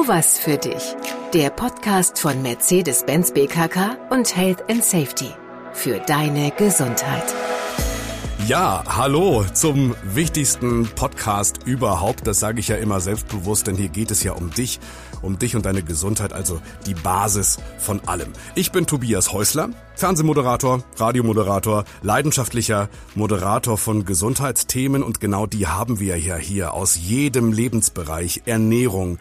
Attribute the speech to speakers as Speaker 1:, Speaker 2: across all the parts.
Speaker 1: Nur was für dich. Der Podcast von Mercedes-Benz BKK und Health and Safety. Für deine Gesundheit.
Speaker 2: Ja, hallo zum wichtigsten Podcast überhaupt. Das sage ich ja immer selbstbewusst, denn hier geht es ja um dich, um dich und deine Gesundheit, also die Basis von allem. Ich bin Tobias Häusler, Fernsehmoderator, Radiomoderator, leidenschaftlicher Moderator von Gesundheitsthemen und genau die haben wir ja hier aus jedem Lebensbereich, Ernährung,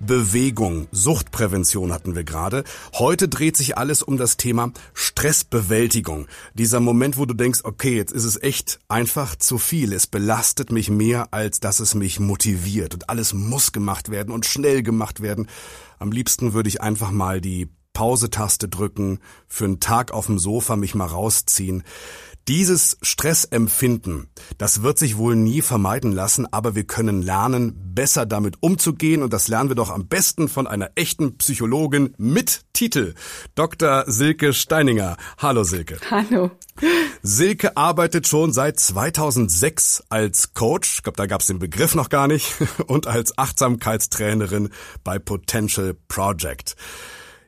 Speaker 2: Bewegung, Suchtprävention hatten wir gerade. Heute dreht sich alles um das Thema Stressbewältigung. Dieser Moment, wo du denkst, okay, jetzt ist es echt einfach zu viel. Es belastet mich mehr, als dass es mich motiviert. Und alles muss gemacht werden und schnell gemacht werden. Am liebsten würde ich einfach mal die Pause-Taste drücken, für einen Tag auf dem Sofa mich mal rausziehen. Dieses Stressempfinden, das wird sich wohl nie vermeiden lassen, aber wir können lernen, besser damit umzugehen und das lernen wir doch am besten von einer echten Psychologin mit Titel, Dr. Silke Steininger. Hallo Silke.
Speaker 3: Hallo.
Speaker 2: Silke arbeitet schon seit 2006 als Coach, ich glaube, da gab es den Begriff noch gar nicht, und als Achtsamkeitstrainerin bei Potential Project.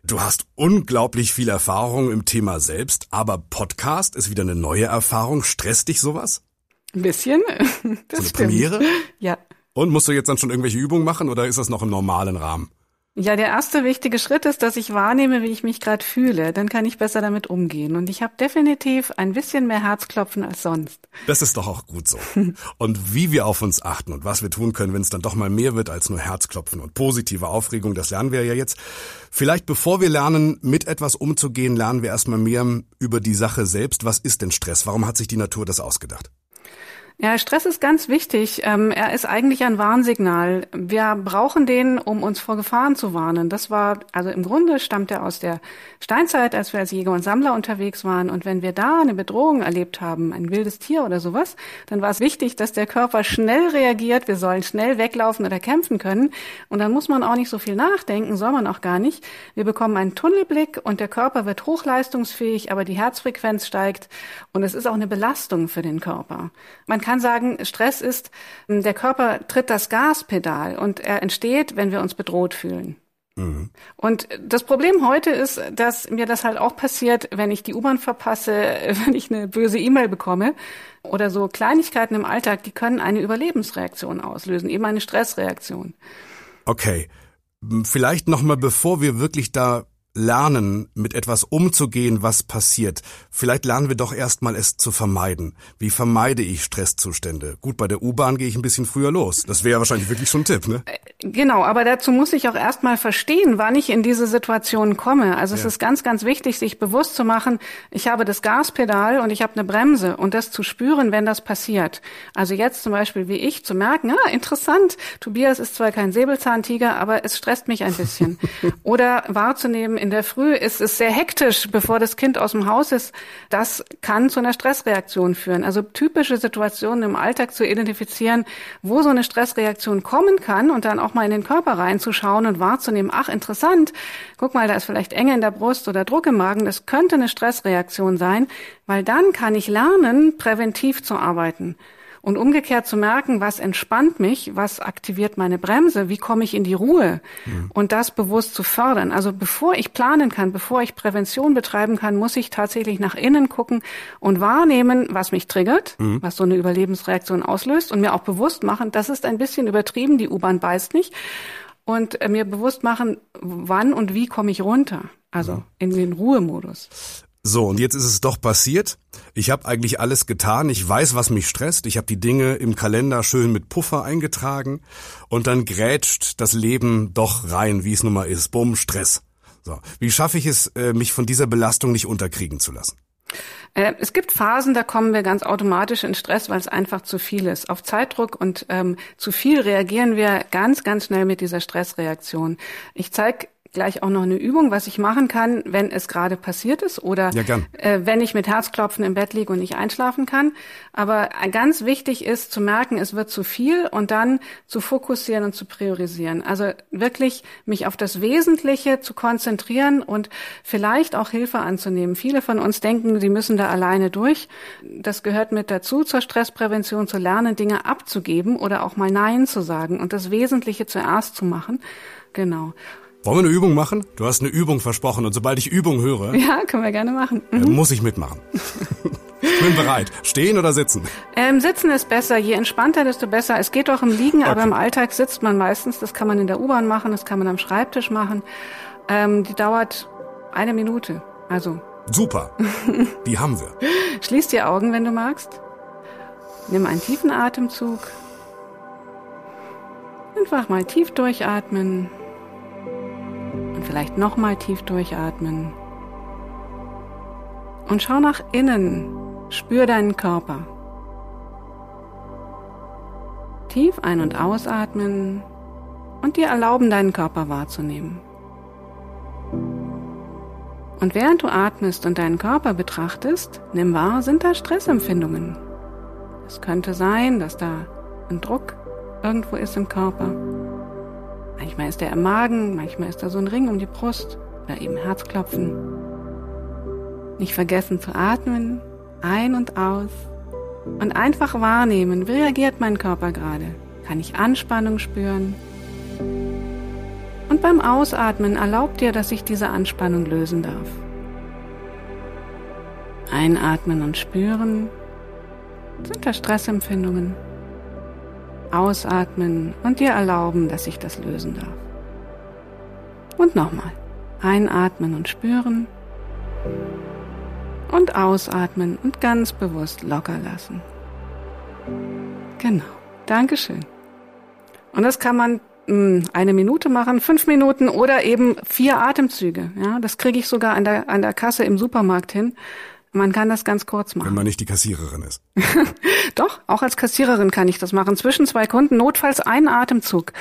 Speaker 2: Du hast unglaublich viel Erfahrung im Thema selbst, aber Podcast ist wieder eine neue Erfahrung. Stresst dich sowas?
Speaker 3: Ein bisschen.
Speaker 2: Das so eine Premiere?
Speaker 3: Ja.
Speaker 2: Und musst du jetzt dann schon irgendwelche Übungen machen oder ist das noch im normalen Rahmen?
Speaker 3: Ja, der erste wichtige Schritt ist, dass ich wahrnehme, wie ich mich gerade fühle. Dann kann ich besser damit umgehen. Und ich habe definitiv ein bisschen mehr Herzklopfen als sonst.
Speaker 2: Das ist doch auch gut so. Und wie wir auf uns achten und was wir tun können, wenn es dann doch mal mehr wird als nur Herzklopfen und positive Aufregung, das lernen wir ja jetzt. Vielleicht bevor wir lernen, mit etwas umzugehen, lernen wir erstmal mehr über die Sache selbst. Was ist denn Stress? Warum hat sich die Natur das ausgedacht?
Speaker 3: Ja, Stress ist ganz wichtig. Ähm, er ist eigentlich ein Warnsignal. Wir brauchen den, um uns vor Gefahren zu warnen. Das war, also im Grunde stammt er aus der Steinzeit, als wir als Jäger und Sammler unterwegs waren. Und wenn wir da eine Bedrohung erlebt haben, ein wildes Tier oder sowas, dann war es wichtig, dass der Körper schnell reagiert. Wir sollen schnell weglaufen oder kämpfen können. Und dann muss man auch nicht so viel nachdenken, soll man auch gar nicht. Wir bekommen einen Tunnelblick und der Körper wird hochleistungsfähig, aber die Herzfrequenz steigt und es ist auch eine Belastung für den Körper. Man kann sagen, Stress ist, hm, der Körper tritt das Gaspedal und er entsteht, wenn wir uns bedroht fühlen. Mhm. Und das Problem heute ist, dass mir das halt auch passiert, wenn ich die U-Bahn verpasse, wenn ich eine böse E-Mail bekomme oder so Kleinigkeiten im Alltag, die können eine Überlebensreaktion auslösen, eben eine Stressreaktion.
Speaker 2: Okay. Vielleicht nochmal, bevor wir wirklich da lernen, mit etwas umzugehen, was passiert. Vielleicht lernen wir doch erstmal es zu vermeiden. Wie vermeide ich Stresszustände? Gut, bei der U-Bahn gehe ich ein bisschen früher los. Das wäre wahrscheinlich wirklich schon ein Tipp, ne? Äh,
Speaker 3: genau, aber dazu muss ich auch erstmal verstehen, wann ich in diese Situation komme. Also es ja. ist ganz, ganz wichtig, sich bewusst zu machen, ich habe das Gaspedal und ich habe eine Bremse und das zu spüren, wenn das passiert. Also jetzt zum Beispiel wie ich zu merken, ah, interessant, Tobias ist zwar kein Säbelzahntiger, aber es stresst mich ein bisschen. Oder wahrzunehmen, in der Früh ist es sehr hektisch, bevor das Kind aus dem Haus ist. Das kann zu einer Stressreaktion führen. Also typische Situationen im Alltag zu identifizieren, wo so eine Stressreaktion kommen kann und dann auch mal in den Körper reinzuschauen und wahrzunehmen, ach interessant, guck mal, da ist vielleicht Enge in der Brust oder Druck im Magen, das könnte eine Stressreaktion sein, weil dann kann ich lernen, präventiv zu arbeiten. Und umgekehrt zu merken, was entspannt mich, was aktiviert meine Bremse, wie komme ich in die Ruhe mhm. und das bewusst zu fördern. Also bevor ich planen kann, bevor ich Prävention betreiben kann, muss ich tatsächlich nach innen gucken und wahrnehmen, was mich triggert, mhm. was so eine Überlebensreaktion auslöst und mir auch bewusst machen, das ist ein bisschen übertrieben, die U-Bahn beißt nicht und äh, mir bewusst machen, wann und wie komme ich runter. Also mhm. in den Ruhemodus.
Speaker 2: So, und jetzt ist es doch passiert. Ich habe eigentlich alles getan. Ich weiß, was mich stresst. Ich habe die Dinge im Kalender schön mit Puffer eingetragen. Und dann grätscht das Leben doch rein, wie es nun mal ist. Bumm, Stress. So, wie schaffe ich es, äh, mich von dieser Belastung nicht unterkriegen zu lassen?
Speaker 3: Äh, es gibt Phasen, da kommen wir ganz automatisch in Stress, weil es einfach zu viel ist. Auf Zeitdruck und ähm, zu viel reagieren wir ganz, ganz schnell mit dieser Stressreaktion. Ich zeige gleich auch noch eine Übung, was ich machen kann, wenn es gerade passiert ist oder ja, äh, wenn ich mit Herzklopfen im Bett liege und nicht einschlafen kann. Aber ganz wichtig ist zu merken, es wird zu viel und dann zu fokussieren und zu priorisieren. Also wirklich mich auf das Wesentliche zu konzentrieren und vielleicht auch Hilfe anzunehmen. Viele von uns denken, sie müssen da alleine durch. Das gehört mit dazu zur Stressprävention, zu lernen, Dinge abzugeben oder auch mal Nein zu sagen und das Wesentliche zuerst zu machen. Genau.
Speaker 2: Wollen wir eine Übung machen? Du hast eine Übung versprochen und sobald ich Übung höre.
Speaker 3: Ja, können wir gerne machen.
Speaker 2: Mhm. muss ich mitmachen. ich bin bereit. Stehen oder sitzen?
Speaker 3: Ähm, sitzen ist besser. Je entspannter, desto besser. Es geht auch im Liegen, okay. aber im Alltag sitzt man meistens. Das kann man in der U-Bahn machen, das kann man am Schreibtisch machen. Ähm, die dauert eine Minute. Also.
Speaker 2: Super. Die haben wir.
Speaker 3: Schließ die Augen, wenn du magst. Nimm einen tiefen Atemzug. Einfach mal tief durchatmen. Und vielleicht nochmal tief durchatmen. Und schau nach innen. Spür deinen Körper. Tief ein- und ausatmen und dir erlauben, deinen Körper wahrzunehmen. Und während du atmest und deinen Körper betrachtest, nimm wahr, sind da Stressempfindungen. Es könnte sein, dass da ein Druck irgendwo ist im Körper. Manchmal ist er im Magen, manchmal ist da so ein Ring um die Brust oder eben Herzklopfen. Nicht vergessen zu atmen, ein und aus und einfach wahrnehmen, wie reagiert mein Körper gerade? Kann ich Anspannung spüren? Und beim Ausatmen erlaubt dir, dass ich diese Anspannung lösen darf. Einatmen und spüren. Sind da Stressempfindungen? Ausatmen und dir erlauben, dass ich das lösen darf. Und nochmal. Einatmen und spüren. Und ausatmen und ganz bewusst locker lassen. Genau. Dankeschön. Und das kann man hm, eine Minute machen, fünf Minuten oder eben vier Atemzüge. Ja, das kriege ich sogar an der, an der Kasse im Supermarkt hin. Man kann das ganz kurz machen.
Speaker 2: Wenn man nicht die Kassiererin ist.
Speaker 3: Doch, auch als Kassiererin kann ich das machen. Zwischen zwei Kunden, notfalls ein Atemzug.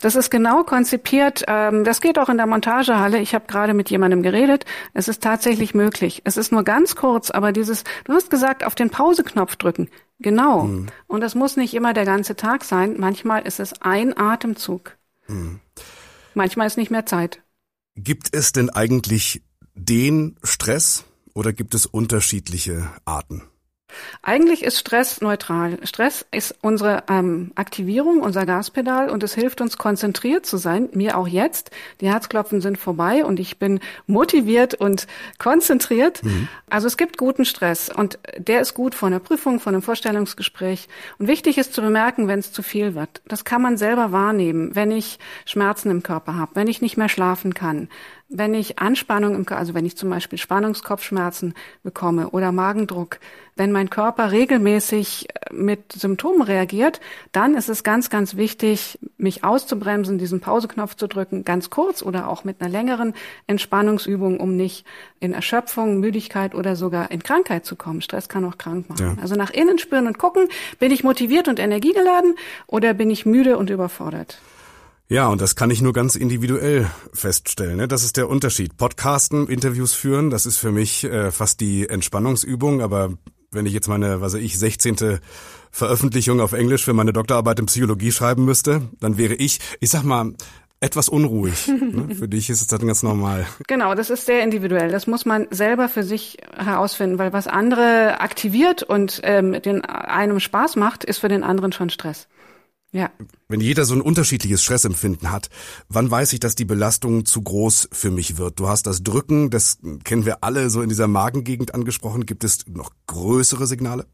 Speaker 3: Das ist genau konzipiert. Ähm, das geht auch in der Montagehalle. Ich habe gerade mit jemandem geredet. Es ist tatsächlich möglich. Es ist nur ganz kurz, aber dieses, du hast gesagt, auf den Pauseknopf drücken. Genau. Mhm. Und das muss nicht immer der ganze Tag sein. Manchmal ist es ein Atemzug. Mhm. Manchmal ist nicht mehr Zeit.
Speaker 2: Gibt es denn eigentlich den Stress, oder gibt es unterschiedliche Arten?
Speaker 3: Eigentlich ist Stress neutral. Stress ist unsere ähm, Aktivierung, unser Gaspedal und es hilft uns konzentriert zu sein. Mir auch jetzt. Die Herzklopfen sind vorbei und ich bin motiviert und konzentriert. Mhm. Also es gibt guten Stress und der ist gut vor einer Prüfung, vor einem Vorstellungsgespräch. Und wichtig ist zu bemerken, wenn es zu viel wird. Das kann man selber wahrnehmen, wenn ich Schmerzen im Körper habe, wenn ich nicht mehr schlafen kann, wenn ich Anspannung im Körper, also wenn ich zum Beispiel Spannungskopfschmerzen bekomme oder Magendruck, wenn mein Körper regelmäßig äh, mit Symptomen reagiert, dann ist es ganz, ganz wichtig, mich auszubremsen, diesen Pauseknopf zu drücken, ganz kurz oder auch mit einer längeren Entspannungsübung, um nicht in Erschöpfung, Müdigkeit oder sogar in Krankheit zu kommen. Stress kann auch krank machen. Ja. Also nach innen spüren und gucken, bin ich motiviert und energiegeladen oder bin ich müde und überfordert?
Speaker 2: Ja, und das kann ich nur ganz individuell feststellen. Ne? Das ist der Unterschied. Podcasten, Interviews führen, das ist für mich äh, fast die Entspannungsübung. Aber wenn ich jetzt meine, was weiß ich, 16. Veröffentlichung auf Englisch für meine Doktorarbeit in Psychologie schreiben müsste, dann wäre ich, ich sag mal, etwas unruhig. ne? Für dich ist es dann ganz normal.
Speaker 3: Genau, das ist sehr individuell. Das muss man selber für sich herausfinden, weil was andere aktiviert und ähm, den einem Spaß macht, ist für den anderen schon Stress. Ja.
Speaker 2: Wenn jeder so ein unterschiedliches Stressempfinden hat, wann weiß ich, dass die Belastung zu groß für mich wird? Du hast das Drücken, das kennen wir alle so in dieser Magengegend angesprochen. Gibt es noch größere Signale?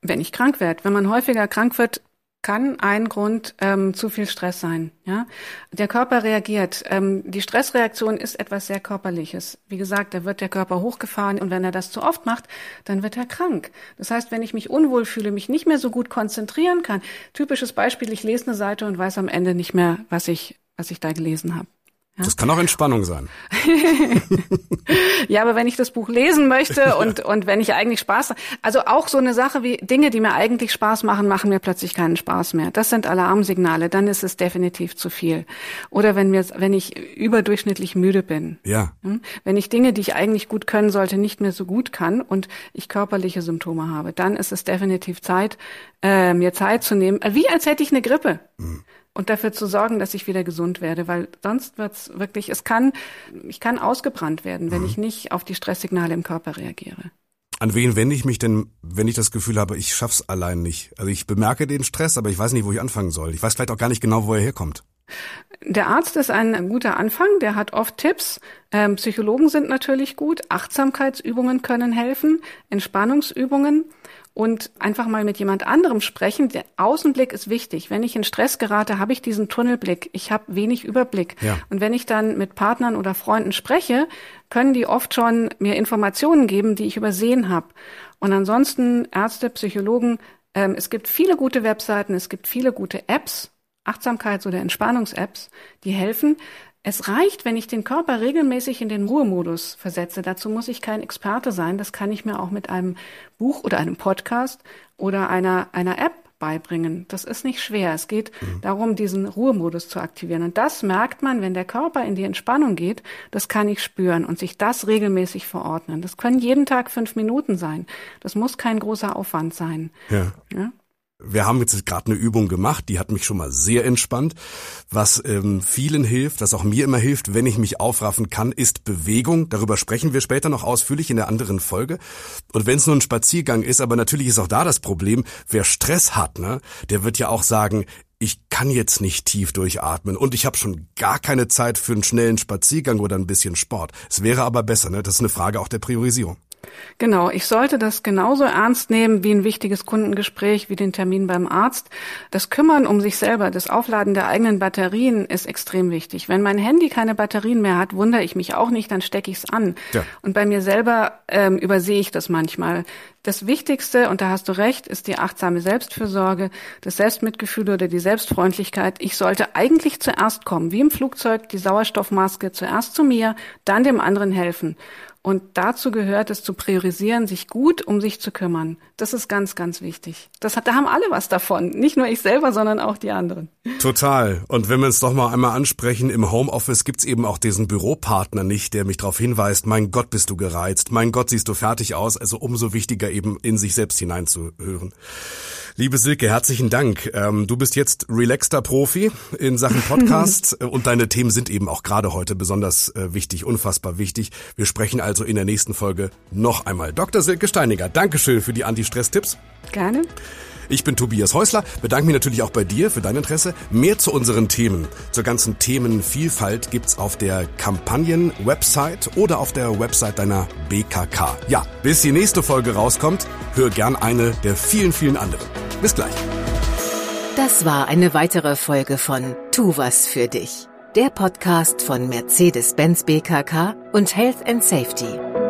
Speaker 3: Wenn ich krank werde, wenn man häufiger krank wird, kann ein Grund ähm, zu viel Stress sein. Ja, der Körper reagiert. Ähm, die Stressreaktion ist etwas sehr körperliches. Wie gesagt, da wird der Körper hochgefahren und wenn er das zu oft macht, dann wird er krank. Das heißt, wenn ich mich unwohl fühle, mich nicht mehr so gut konzentrieren kann. Typisches Beispiel: Ich lese eine Seite und weiß am Ende nicht mehr, was ich was ich da gelesen habe.
Speaker 2: Ja? Das kann auch Entspannung sein.
Speaker 3: ja, aber wenn ich das Buch lesen möchte und, und wenn ich eigentlich Spaß, also auch so eine Sache wie Dinge, die mir eigentlich Spaß machen, machen mir plötzlich keinen Spaß mehr. Das sind Alarmsignale, dann ist es definitiv zu viel. Oder wenn mir, wenn ich überdurchschnittlich müde bin.
Speaker 2: Ja.
Speaker 3: Hm? Wenn ich Dinge, die ich eigentlich gut können sollte, nicht mehr so gut kann und ich körperliche Symptome habe, dann ist es definitiv Zeit, äh, mir Zeit zu nehmen, wie als hätte ich eine Grippe. Mhm und dafür zu sorgen, dass ich wieder gesund werde, weil sonst wird's wirklich, es kann, ich kann ausgebrannt werden, wenn mhm. ich nicht auf die Stresssignale im Körper reagiere.
Speaker 2: An wen wende ich mich denn, wenn ich das Gefühl habe, ich schaff's allein nicht? Also ich bemerke den Stress, aber ich weiß nicht, wo ich anfangen soll. Ich weiß vielleicht auch gar nicht genau, wo er herkommt.
Speaker 3: Der Arzt ist ein guter Anfang, der hat oft Tipps. Ähm, Psychologen sind natürlich gut, Achtsamkeitsübungen können helfen, Entspannungsübungen und einfach mal mit jemand anderem sprechen. Der Außenblick ist wichtig. Wenn ich in Stress gerate, habe ich diesen Tunnelblick. Ich habe wenig Überblick. Ja. Und wenn ich dann mit Partnern oder Freunden spreche, können die oft schon mir Informationen geben, die ich übersehen habe. Und ansonsten Ärzte, Psychologen, ähm, es gibt viele gute Webseiten, es gibt viele gute Apps, Achtsamkeits- oder Entspannungs-Apps, die helfen. Es reicht, wenn ich den Körper regelmäßig in den Ruhemodus versetze. Dazu muss ich kein Experte sein. Das kann ich mir auch mit einem Buch oder einem Podcast oder einer, einer App beibringen. Das ist nicht schwer. Es geht mhm. darum, diesen Ruhemodus zu aktivieren. Und das merkt man, wenn der Körper in die Entspannung geht. Das kann ich spüren und sich das regelmäßig verordnen. Das können jeden Tag fünf Minuten sein. Das muss kein großer Aufwand sein.
Speaker 2: Ja. ja? Wir haben jetzt gerade eine Übung gemacht, die hat mich schon mal sehr entspannt. Was ähm, vielen hilft, was auch mir immer hilft, wenn ich mich aufraffen kann, ist Bewegung. Darüber sprechen wir später noch ausführlich in der anderen Folge. Und wenn es nur ein Spaziergang ist, aber natürlich ist auch da das Problem, wer Stress hat, ne, der wird ja auch sagen, ich kann jetzt nicht tief durchatmen und ich habe schon gar keine Zeit für einen schnellen Spaziergang oder ein bisschen Sport. Es wäre aber besser, ne? Das ist eine Frage auch der Priorisierung.
Speaker 3: Genau, ich sollte das genauso ernst nehmen wie ein wichtiges Kundengespräch, wie den Termin beim Arzt. Das Kümmern um sich selber, das Aufladen der eigenen Batterien ist extrem wichtig. Wenn mein Handy keine Batterien mehr hat, wundere ich mich auch nicht, dann stecke ich es an. Ja. Und bei mir selber ähm, übersehe ich das manchmal. Das Wichtigste, und da hast du recht, ist die achtsame Selbstfürsorge, das Selbstmitgefühl oder die Selbstfreundlichkeit. Ich sollte eigentlich zuerst kommen, wie im Flugzeug, die Sauerstoffmaske zuerst zu mir, dann dem anderen helfen. Und dazu gehört es zu priorisieren, sich gut um sich zu kümmern. Das ist ganz, ganz wichtig. Das hat, da haben alle was davon. Nicht nur ich selber, sondern auch die anderen.
Speaker 2: Total. Und wenn wir es doch mal einmal ansprechen, im Homeoffice gibt's eben auch diesen Büropartner nicht, der mich darauf hinweist, mein Gott, bist du gereizt, mein Gott, siehst du fertig aus. Also umso wichtiger eben in sich selbst hineinzuhören. Liebe Silke, herzlichen Dank. Ähm, du bist jetzt relaxter Profi in Sachen Podcast äh, und deine Themen sind eben auch gerade heute besonders äh, wichtig, unfassbar wichtig. Wir sprechen also in der nächsten Folge noch einmal. Dr. Silke Steiniger, Dankeschön für die Anti-Stress-Tipps.
Speaker 3: Gerne.
Speaker 2: Ich bin Tobias Häusler, bedanke mich natürlich auch bei dir für dein Interesse. Mehr zu unseren Themen, zur ganzen Themenvielfalt gibt's auf der Kampagnen-Website oder auf der Website deiner BKK. Ja, bis die nächste Folge rauskommt, hör gern eine der vielen, vielen anderen. Bis gleich.
Speaker 1: Das war eine weitere Folge von Tu was für dich. Der Podcast von Mercedes-Benz BKK und Health and Safety.